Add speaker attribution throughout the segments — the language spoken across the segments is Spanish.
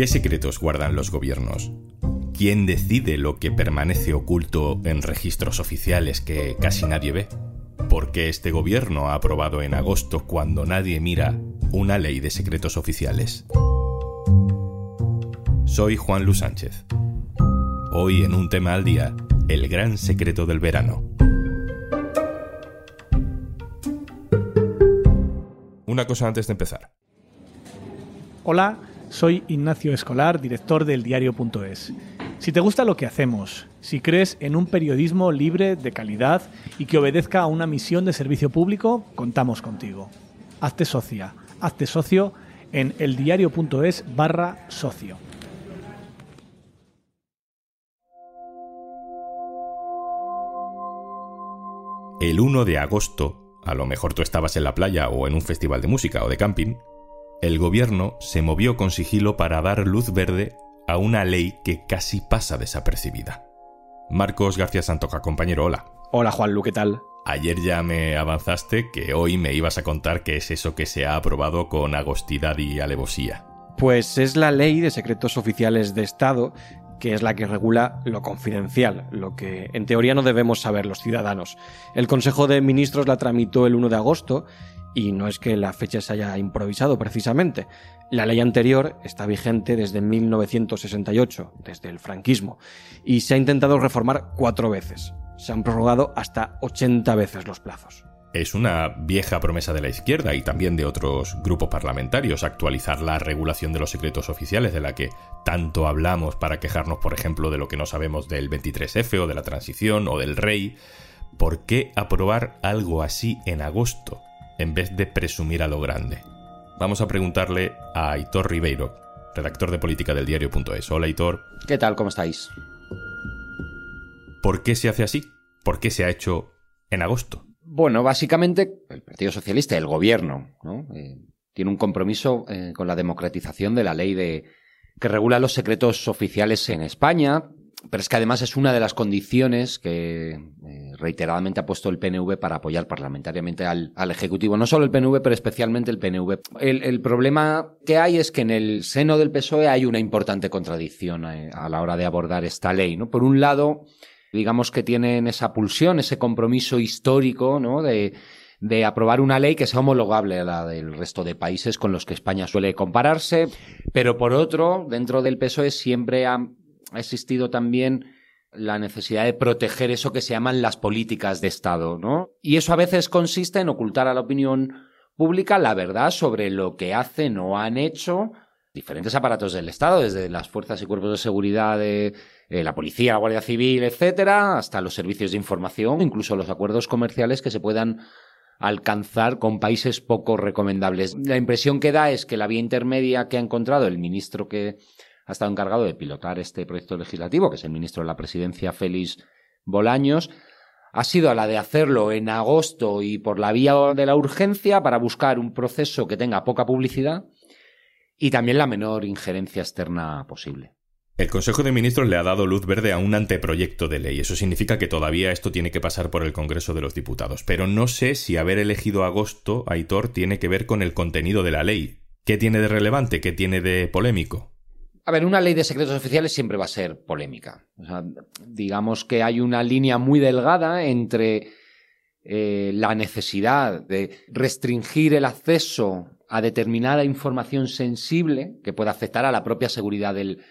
Speaker 1: ¿Qué secretos guardan los gobiernos? ¿Quién decide lo que permanece oculto en registros oficiales que casi nadie ve? ¿Por qué este gobierno ha aprobado en agosto, cuando nadie mira, una ley de secretos oficiales? Soy Juan Luis Sánchez. Hoy en un tema al día, el gran secreto del verano. Una cosa antes de empezar.
Speaker 2: Hola, soy Ignacio Escolar, director del diario.es. Si te gusta lo que hacemos, si crees en un periodismo libre, de calidad y que obedezca a una misión de servicio público, contamos contigo. Hazte socia, hazte socio en eldiario.es barra socio.
Speaker 1: El 1 de agosto, a lo mejor tú estabas en la playa o en un festival de música o de camping, el gobierno se movió con sigilo para dar luz verde a una ley que casi pasa desapercibida. Marcos García Santoja, compañero, hola.
Speaker 3: Hola Juanlu, ¿qué tal?
Speaker 1: Ayer ya me avanzaste que hoy me ibas a contar qué es eso que se ha aprobado con agostidad y alevosía.
Speaker 3: Pues es la ley de secretos oficiales de Estado que es la que regula lo confidencial, lo que en teoría no debemos saber los ciudadanos. El Consejo de Ministros la tramitó el 1 de agosto y no es que la fecha se haya improvisado precisamente. La ley anterior está vigente desde 1968, desde el franquismo, y se ha intentado reformar cuatro veces. Se han prorrogado hasta 80 veces los plazos.
Speaker 1: Es una vieja promesa de la izquierda y también de otros grupos parlamentarios actualizar la regulación de los secretos oficiales de la que tanto hablamos para quejarnos, por ejemplo, de lo que no sabemos del 23F o de la transición o del rey. ¿Por qué aprobar algo así en agosto? en vez de presumir a lo grande? Vamos a preguntarle a Aitor Ribeiro, redactor de política del diario.es. Hola Aitor.
Speaker 4: ¿Qué tal? ¿Cómo estáis?
Speaker 1: ¿Por qué se hace así? ¿Por qué se ha hecho en agosto?
Speaker 4: Bueno, básicamente el Partido Socialista, el gobierno, ¿no? Eh, tiene un compromiso eh, con la democratización de la ley de que regula los secretos oficiales en España, pero es que además es una de las condiciones que eh, reiteradamente ha puesto el PNV para apoyar parlamentariamente al, Ejecutivo. No solo el PNV, pero especialmente el PNV. El, problema que hay es que en el seno del PSOE hay una importante contradicción eh, a, la hora de abordar esta ley. ¿no? Por un lado, digamos que tienen esa pulsión, ese compromiso histórico ¿no? de, de aprobar una ley que sea homologable a la del resto de países con los que España suele compararse, pero por otro, dentro del PSOE siempre ha ha existido también la necesidad de proteger eso que se llaman las políticas de Estado, ¿no? Y eso a veces consiste en ocultar a la opinión pública la verdad sobre lo que hacen o han hecho diferentes aparatos del Estado, desde las fuerzas y cuerpos de seguridad de eh, la policía, la Guardia Civil, etcétera, hasta los servicios de información, incluso los acuerdos comerciales que se puedan alcanzar con países poco recomendables. La impresión que da es que la vía intermedia que ha encontrado el ministro que ha estado encargado de pilotar este proyecto legislativo, que es el ministro de la Presidencia, Félix Bolaños, ha sido la de hacerlo en agosto y por la vía de la urgencia para buscar un proceso que tenga poca publicidad y también la menor injerencia externa posible.
Speaker 1: El Consejo de Ministros le ha dado luz verde a un anteproyecto de ley. Eso significa que todavía esto tiene que pasar por el Congreso de los Diputados. Pero no sé si haber elegido agosto, Aitor, tiene que ver con el contenido de la ley. ¿Qué tiene de relevante? ¿Qué tiene de polémico?
Speaker 4: A ver, una ley de secretos oficiales siempre va a ser polémica. digamos que hay una línea muy delgada entre eh, la necesidad de restringir el acceso a determinada información sensible que pueda afectar a la propia seguridad del,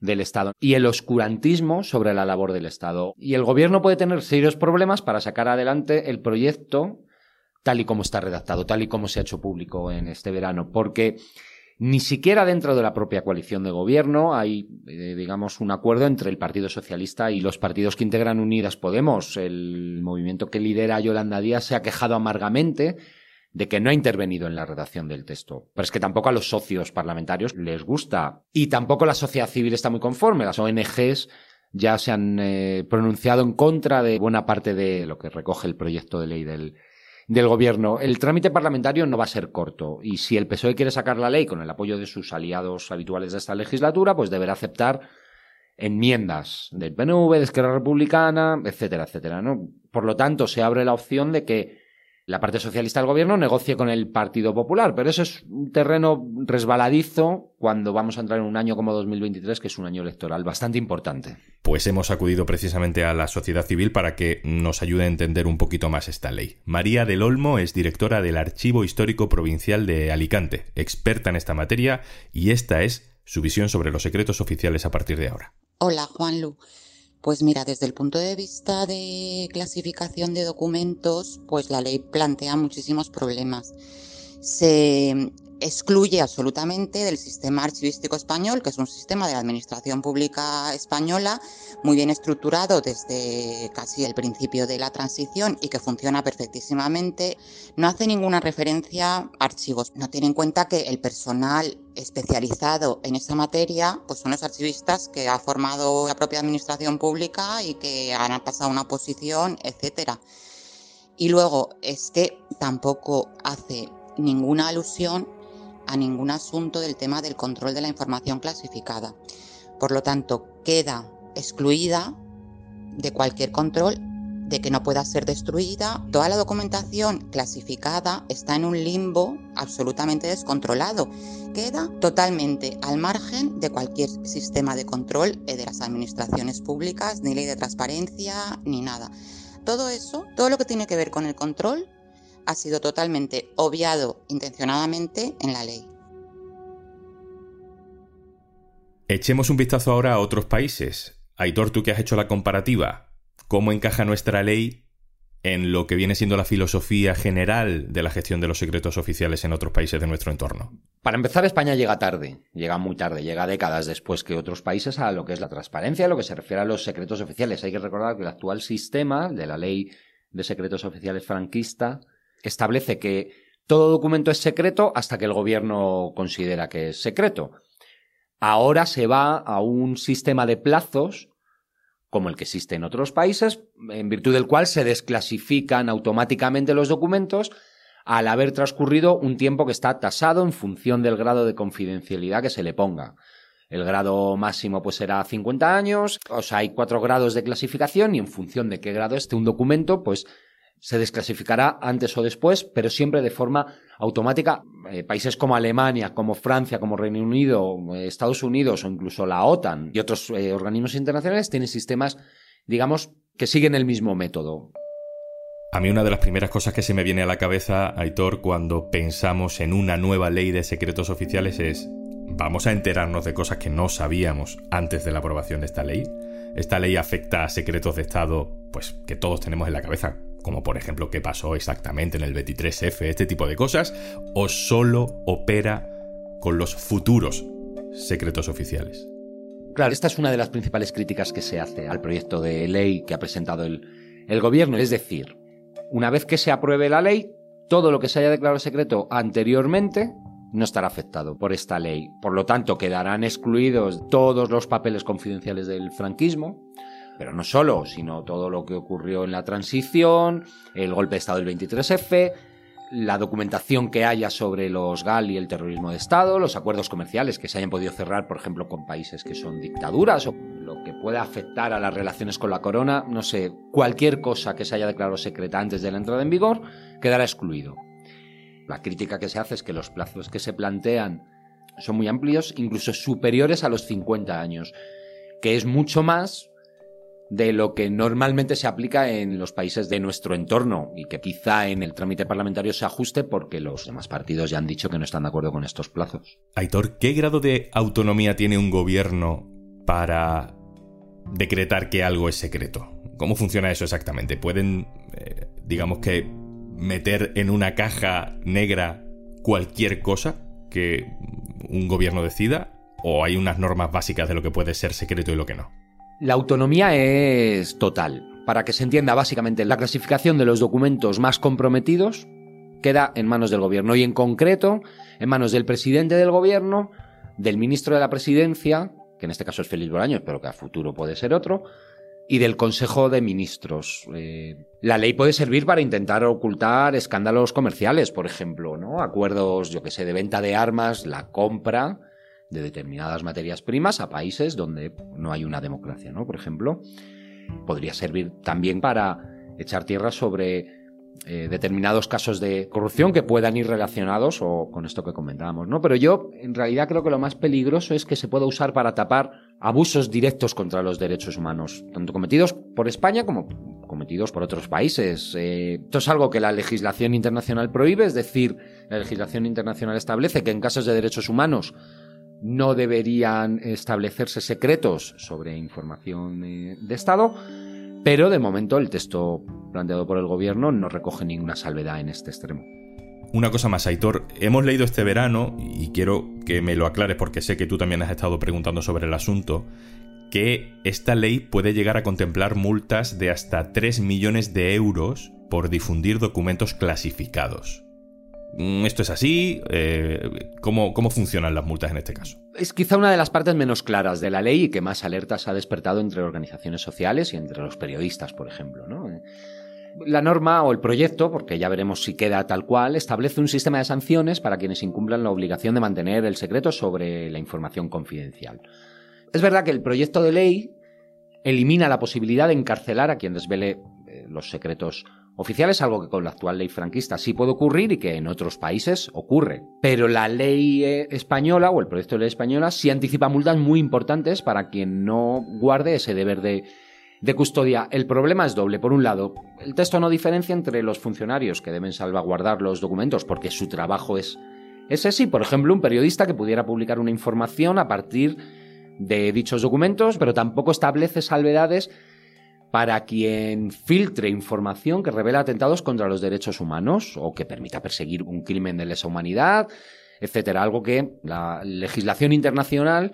Speaker 4: del Estado y el oscurantismo sobre la labor del Estado. Y el gobierno puede tener serios problemas para sacar adelante el proyecto tal y como está redactado, tal y como se ha hecho público en este verano, porque ni siquiera dentro de la propia coalición de gobierno hay, eh, digamos, un acuerdo entre el Partido Socialista y los partidos que integran Unidas Podemos. El movimiento que lidera Yolanda Díaz se ha quejado amargamente de que no ha intervenido en la redacción del texto. Pero es que tampoco a los socios parlamentarios les gusta. Y tampoco la sociedad civil está muy conforme. Las ONGs ya se han eh, pronunciado en contra de buena parte de lo que recoge el proyecto de ley del, del gobierno. El trámite parlamentario no va a ser corto y si el PSOE quiere sacar la ley con el apoyo de sus aliados habituales de esta legislatura, pues deberá aceptar enmiendas del PNV, de Esquerra Republicana, etcétera, etcétera, ¿no? Por lo tanto, se abre la opción de que la parte socialista del gobierno negocie con el Partido Popular, pero eso es un terreno resbaladizo cuando vamos a entrar en un año como 2023, que es un año electoral bastante importante.
Speaker 1: Pues hemos acudido precisamente a la sociedad civil para que nos ayude a entender un poquito más esta ley. María del Olmo es directora del Archivo Histórico Provincial de Alicante, experta en esta materia, y esta es su visión sobre los secretos oficiales a partir de ahora.
Speaker 5: Hola, Juanlu. Pues mira, desde el punto de vista de clasificación de documentos, pues la ley plantea muchísimos problemas. Se excluye absolutamente del sistema archivístico español, que es un sistema de la administración pública española muy bien estructurado desde casi el principio de la transición y que funciona perfectísimamente. No hace ninguna referencia a archivos. No tiene en cuenta que el personal especializado en esa materia pues son los archivistas que ha formado la propia administración pública y que han pasado una posición, etcétera. Y luego es que tampoco hace ninguna alusión a ningún asunto del tema del control de la información clasificada. Por lo tanto, queda excluida de cualquier control de que no pueda ser destruida. Toda la documentación clasificada está en un limbo absolutamente descontrolado. Queda totalmente al margen de cualquier sistema de control de las administraciones públicas, ni ley de transparencia, ni nada. Todo eso, todo lo que tiene que ver con el control, ha sido totalmente obviado intencionadamente en la ley.
Speaker 1: Echemos un vistazo ahora a otros países. Aitor, tú que has hecho la comparativa, ¿cómo encaja nuestra ley en lo que viene siendo la filosofía general de la gestión de los secretos oficiales en otros países de nuestro entorno?
Speaker 4: Para empezar, España llega tarde, llega muy tarde, llega décadas después que otros países a lo que es la transparencia, a lo que se refiere a los secretos oficiales. Hay que recordar que el actual sistema de la ley de secretos oficiales franquista establece que todo documento es secreto hasta que el gobierno considera que es secreto. Ahora se va a un sistema de plazos como el que existe en otros países, en virtud del cual se desclasifican automáticamente los documentos al haber transcurrido un tiempo que está tasado en función del grado de confidencialidad que se le ponga. El grado máximo pues será 50 años, o sea, hay cuatro grados de clasificación y en función de qué grado esté un documento, pues se desclasificará antes o después, pero siempre de forma automática. Eh, países como Alemania, como Francia, como Reino Unido, eh, Estados Unidos o incluso la OTAN y otros eh, organismos internacionales tienen sistemas, digamos, que siguen el mismo método.
Speaker 1: A mí una de las primeras cosas que se me viene a la cabeza, Aitor, cuando pensamos en una nueva ley de secretos oficiales es, ¿vamos a enterarnos de cosas que no sabíamos antes de la aprobación de esta ley? Esta ley afecta a secretos de Estado, pues que todos tenemos en la cabeza, como por ejemplo qué pasó exactamente en el 23F, este tipo de cosas, o solo opera con los futuros secretos oficiales.
Speaker 4: Claro, esta es una de las principales críticas que se hace al proyecto de ley que ha presentado el, el gobierno. Es decir, una vez que se apruebe la ley, todo lo que se haya declarado secreto anteriormente no estará afectado por esta ley. Por lo tanto, quedarán excluidos todos los papeles confidenciales del franquismo, pero no solo, sino todo lo que ocurrió en la transición, el golpe de Estado del 23F, la documentación que haya sobre los GAL y el terrorismo de Estado, los acuerdos comerciales que se hayan podido cerrar, por ejemplo, con países que son dictaduras, o lo que pueda afectar a las relaciones con la corona, no sé, cualquier cosa que se haya declarado secreta antes de la entrada en vigor, quedará excluido. La crítica que se hace es que los plazos que se plantean son muy amplios, incluso superiores a los 50 años, que es mucho más de lo que normalmente se aplica en los países de nuestro entorno y que quizá en el trámite parlamentario se ajuste porque los demás partidos ya han dicho que no están de acuerdo con estos plazos.
Speaker 1: Aitor, ¿qué grado de autonomía tiene un gobierno para decretar que algo es secreto? ¿Cómo funciona eso exactamente? ¿Pueden, eh, digamos que, meter en una caja negra cualquier cosa que un gobierno decida? ¿O hay unas normas básicas de lo que puede ser secreto y lo que no?
Speaker 4: La autonomía es total. Para que se entienda básicamente, la clasificación de los documentos más comprometidos queda en manos del gobierno y en concreto en manos del presidente del gobierno, del ministro de la presidencia, que en este caso es Félix Bolaños, pero que a futuro puede ser otro, y del Consejo de Ministros. Eh, la ley puede servir para intentar ocultar escándalos comerciales, por ejemplo, ¿no? Acuerdos, yo que sé, de venta de armas, la compra de determinadas materias primas a países donde no hay una democracia, ¿no? Por ejemplo, podría servir también para echar tierra sobre eh, determinados casos de corrupción que puedan ir relacionados o con esto que comentábamos, ¿no? Pero yo, en realidad, creo que lo más peligroso es que se pueda usar para tapar abusos directos contra los derechos humanos, tanto cometidos por España como cometidos por otros países. Eh, esto es algo que la legislación internacional prohíbe, es decir, la legislación internacional establece que en casos de derechos humanos no deberían establecerse secretos sobre información eh, de Estado, pero de momento el texto planteado por el gobierno no recoge ninguna salvedad en este extremo.
Speaker 1: Una cosa más, Aitor, hemos leído este verano, y quiero que me lo aclares porque sé que tú también has estado preguntando sobre el asunto, que esta ley puede llegar a contemplar multas de hasta 3 millones de euros por difundir documentos clasificados. Mm, ¿Esto es así? Eh, ¿cómo, ¿Cómo funcionan las multas en este caso?
Speaker 4: Es quizá una de las partes menos claras de la ley y que más alertas ha despertado entre organizaciones sociales y entre los periodistas, por ejemplo. La norma o el proyecto, porque ya veremos si queda tal cual, establece un sistema de sanciones para quienes incumplan la obligación de mantener el secreto sobre la información confidencial. Es verdad que el proyecto de ley elimina la posibilidad de encarcelar a quien desvele eh, los secretos oficiales, algo que con la actual ley franquista sí puede ocurrir y que en otros países ocurre. Pero la ley eh, española o el proyecto de ley española sí anticipa multas muy importantes para quien no guarde ese deber de, de custodia. El problema es doble. Por un lado, el texto no diferencia entre los funcionarios que deben salvaguardar los documentos porque su trabajo es, es ese. Por ejemplo, un periodista que pudiera publicar una información a partir de dichos documentos, pero tampoco establece salvedades para quien filtre información que revela atentados contra los derechos humanos o que permita perseguir un crimen de lesa humanidad, etcétera, algo que la legislación internacional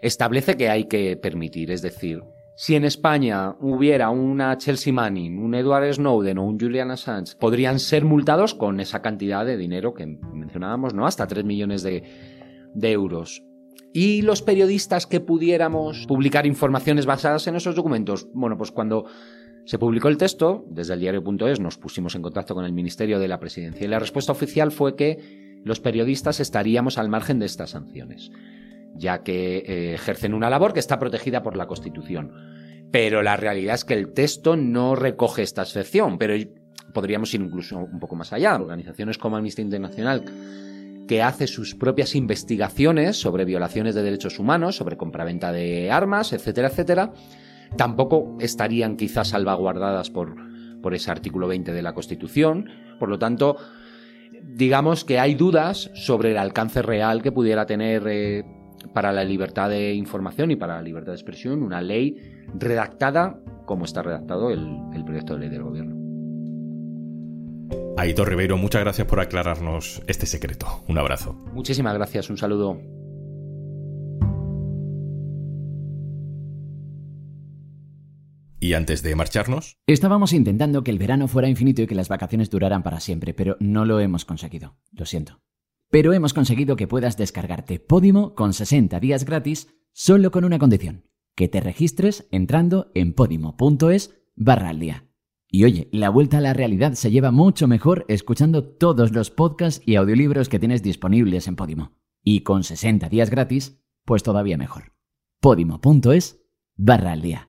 Speaker 4: establece que hay que permitir, es decir, si en España hubiera una Chelsea Manning, un Edward Snowden o un Julian Assange, podrían ser multados con esa cantidad de dinero que mencionábamos, ¿no? Hasta 3 millones de, de euros. ¿Y los periodistas que pudiéramos publicar informaciones basadas en esos documentos? Bueno, pues cuando se publicó el texto, desde el diario.es nos pusimos en contacto con el Ministerio de la Presidencia y la respuesta oficial fue que los periodistas estaríamos al margen de estas sanciones, ya que eh, ejercen una labor que está protegida por la Constitución. Pero la realidad es que el texto no recoge esta excepción, pero podríamos ir incluso un poco más allá. Organizaciones como Amnistía Internacional que hace sus propias investigaciones sobre violaciones de derechos humanos, sobre compraventa de armas, etcétera, etcétera, tampoco estarían quizás salvaguardadas por, por ese artículo 20 de la Constitución. Por lo tanto, digamos que hay dudas sobre el alcance real que pudiera tener eh, para la libertad de información y para la libertad de expresión una ley redactada como está redactado el, el proyecto de ley del gobierno.
Speaker 1: Aitor Ribeiro, muchas gracias por aclararnos este secreto. Un abrazo.
Speaker 4: Muchísimas gracias, un saludo.
Speaker 1: Y antes de marcharnos...
Speaker 6: Estábamos intentando que el verano fuera infinito y que las vacaciones duraran para siempre, pero no lo hemos conseguido. Lo siento. Pero hemos conseguido que puedas descargarte Podimo con 60 días gratis solo con una condición. Que te registres entrando en podimo.es barra al día. Y oye, la vuelta a la realidad se lleva mucho mejor escuchando todos los podcasts y audiolibros que tienes disponibles en Podimo. Y con 60 días gratis, pues todavía mejor. Podimo.es barra al día.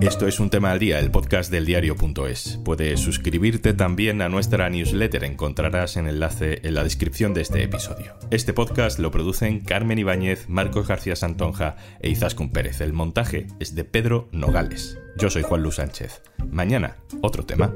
Speaker 1: Esto es un tema al día, el podcast del diario.es. Puedes suscribirte también a nuestra newsletter, encontrarás el enlace en la descripción de este episodio. Este podcast lo producen Carmen Ibáñez, Marcos García Santonja e Izaskun Pérez. El montaje es de Pedro Nogales. Yo soy Juan Luis Sánchez. Mañana, otro tema.